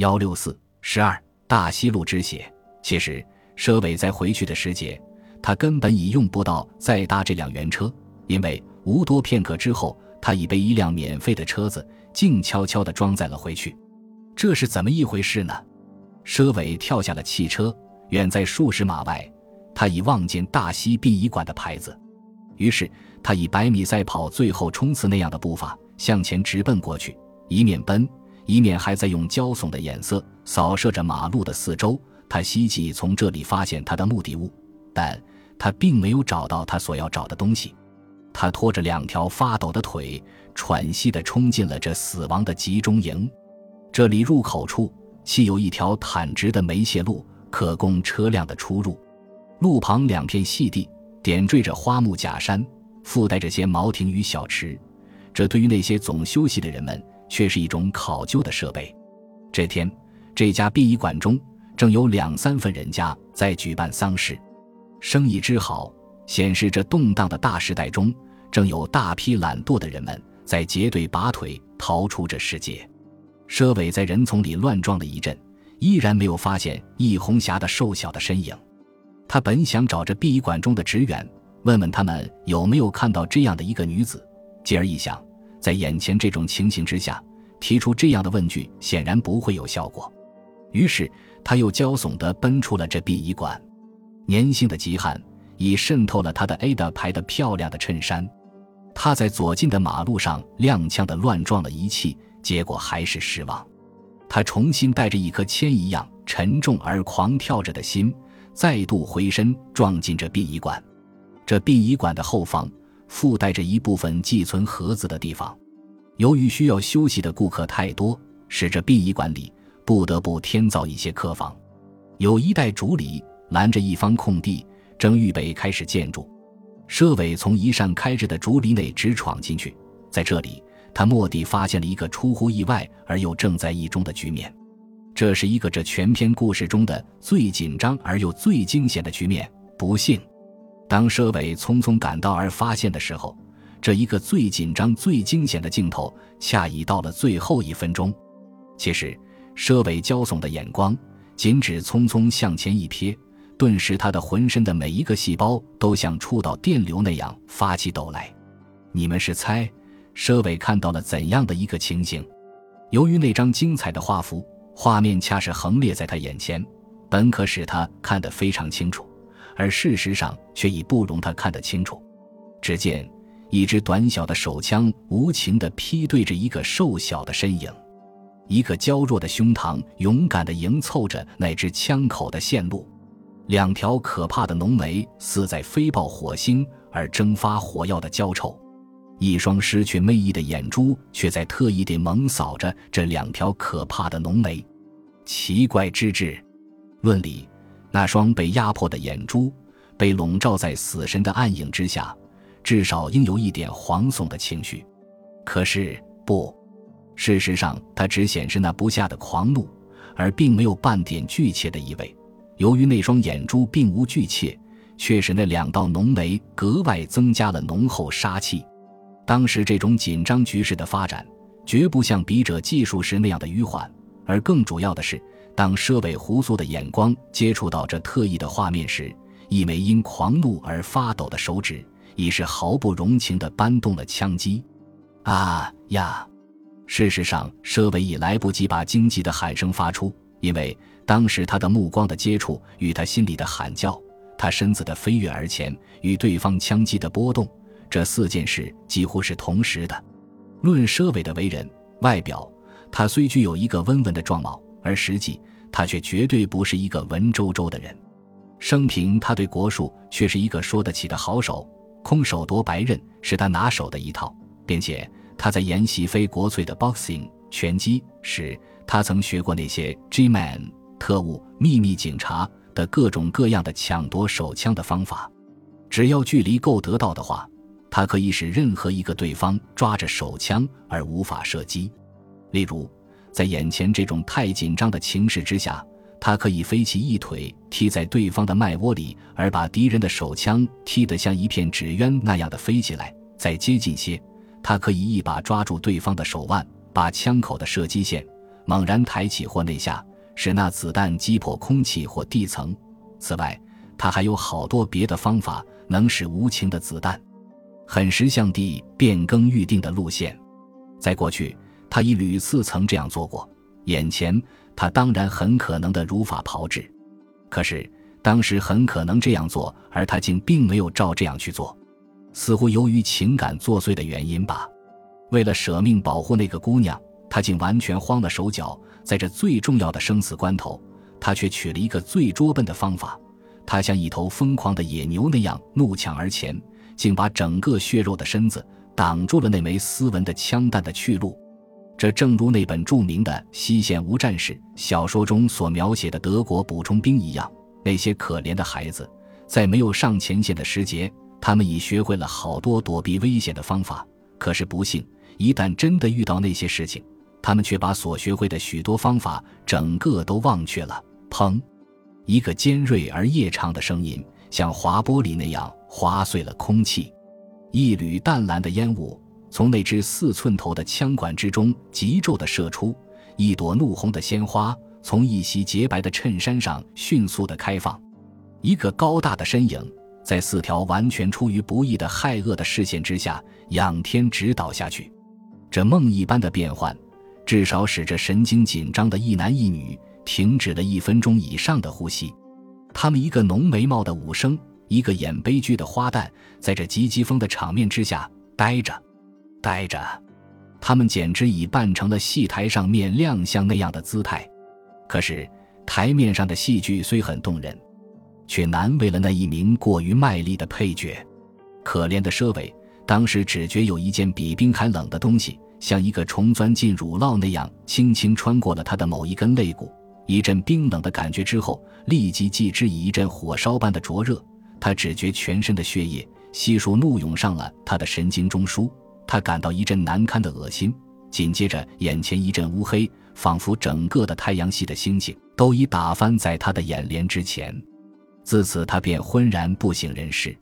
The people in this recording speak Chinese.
幺六四十二大西路之血。其实，佘伟在回去的时节，他根本已用不到再搭这辆原车，因为无多片刻之后，他已被一辆免费的车子静悄悄地装载了回去。这是怎么一回事呢？佘伟跳下了汽车，远在数十码外，他已望见大西殡仪馆的牌子。于是，他以百米赛跑最后冲刺那样的步伐向前直奔过去，一面奔，一面还在用焦悚的眼色扫射着马路的四周。他希冀从这里发现他的目的物，但他并没有找到他所要找的东西。他拖着两条发抖的腿，喘息地冲进了这死亡的集中营。这里入口处砌有一条坦直的煤屑路，可供车辆的出入。路旁两片细地点缀着花木假山，附带着些茅亭与小池。这对于那些总休息的人们，却是一种考究的设备。这天，这家殡仪馆中。正有两三份人家在举办丧事，生意之好，显示这动荡的大时代中，正有大批懒惰的人们在结队拔腿逃出这世界。佘伟在人丛里乱撞了一阵，依然没有发现易红霞的瘦小的身影。他本想找着殡仪馆中的职员，问问他们有没有看到这样的一个女子。继而一想，在眼前这种情形之下，提出这样的问句显然不会有效果。于是。他又焦悚地奔出了这殡仪馆，年轻的极寒已渗透了他的 Ada 牌的漂亮的衬衫。他在左近的马路上踉跄地乱撞了一气，结果还是失望。他重新带着一颗铅一样沉重而狂跳着的心，再度回身撞进这殡仪馆。这殡仪馆的后方附带着一部分寄存盒子的地方，由于需要休息的顾客太多，使这殡仪馆里。不得不添造一些客房，有一袋竹篱拦着一方空地，正预备开始建筑。佘伟从一扇开着的竹篱内直闯进去，在这里，他蓦地发现了一个出乎意外而又正在意中的局面。这是一个这全篇故事中的最紧张而又最惊险的局面。不幸，当佘伟匆匆赶到而发现的时候，这一个最紧张、最惊险的镜头，恰已到了最后一分钟。其实。佘伟焦悚的眼光，仅只匆匆向前一瞥，顿时他的浑身的每一个细胞都像触到电流那样发起抖来。你们是猜，佘伟看到了怎样的一个情形？由于那张精彩的画幅画面恰是横列在他眼前，本可使他看得非常清楚，而事实上却已不容他看得清楚。只见一支短小的手枪无情地劈对着一个瘦小的身影。一个娇弱的胸膛，勇敢地迎凑着那只枪口的线路；两条可怕的浓眉，似在飞爆火星而蒸发火药的焦臭；一双失去魅意的眼珠，却在特意地猛扫着这两条可怕的浓眉。奇怪之至，论理，那双被压迫的眼珠，被笼罩在死神的暗影之下，至少应有一点惶悚的情绪。可是不。事实上，它只显示那不下的狂怒，而并没有半点惧怯的意味。由于那双眼珠并无惧怯，却使那两道浓眉格外增加了浓厚杀气。当时这种紧张局势的发展，绝不像笔者记述时那样的迂缓。而更主要的是，当佘伟胡苏的眼光接触到这特异的画面时，一枚因狂怒而发抖的手指，已是毫不容情地搬动了枪机。啊呀！事实上，佘伟已来不及把惊悸的喊声发出，因为当时他的目光的接触与他心里的喊叫，他身子的飞跃而前与对方枪击的波动，这四件事几乎是同时的。论佘伟的为人外表，他虽具有一个温文的状貌，而实际他却绝对不是一个文绉绉的人。生平他对国术却是一个说得起的好手，空手夺白刃是他拿手的一套，并且。他在研习非国粹的 boxing 拳击时，他曾学过那些 G-man 特务、秘密警察的各种各样的抢夺手枪的方法。只要距离够得到的话，他可以使任何一个对方抓着手枪而无法射击。例如，在眼前这种太紧张的情势之下，他可以飞起一腿踢在对方的脉窝里，而把敌人的手枪踢得像一片纸鸢那样的飞起来。再接近些。他可以一把抓住对方的手腕，把枪口的射击线猛然抬起或内下，使那子弹击破空气或地层。此外，他还有好多别的方法，能使无情的子弹很识相地变更预定的路线。在过去，他已屡次曾这样做过。眼前，他当然很可能的如法炮制。可是，当时很可能这样做，而他竟并没有照这样去做，似乎由于情感作祟的原因吧。为了舍命保护那个姑娘，他竟完全慌了手脚。在这最重要的生死关头，他却取了一个最拙笨的方法。他像一头疯狂的野牛那样怒抢而前，竟把整个血肉的身子挡住了那枚斯文的枪弹的去路。这正如那本著名的《西线无战事》小说中所描写的德国补充兵一样，那些可怜的孩子，在没有上前线的时节，他们已学会了好多躲避危险的方法。可是不幸，一旦真的遇到那些事情，他们却把所学会的许多方法整个都忘却了。砰！一个尖锐而夜长的声音，像划玻璃那样划碎了空气，一缕淡蓝的烟雾。从那只四寸头的枪管之中急骤地射出，一朵怒红的鲜花从一袭洁白的衬衫上迅速地开放，一个高大的身影在四条完全出于不义的害恶的视线之下仰天直倒下去。这梦一般的变幻，至少使这神经紧张的一男一女停止了一分钟以上的呼吸。他们一个浓眉毛的武生，一个演悲剧的花旦，在这急急风的场面之下呆着。呆着，他们简直已扮成了戏台上面亮相那样的姿态。可是台面上的戏剧虽很动人，却难为了那一名过于卖力的配角。可怜的佘伟，当时只觉有一件比冰还冷的东西，像一个虫钻进乳酪那样，轻轻穿过了他的某一根肋骨。一阵冰冷的感觉之后，立即继之以一阵火烧般的灼热。他只觉全身的血液悉数怒涌上了他的神经中枢。他感到一阵难堪的恶心，紧接着眼前一阵乌黑，仿佛整个的太阳系的星星都已打翻在他的眼帘之前。自此，他便浑然不省人事。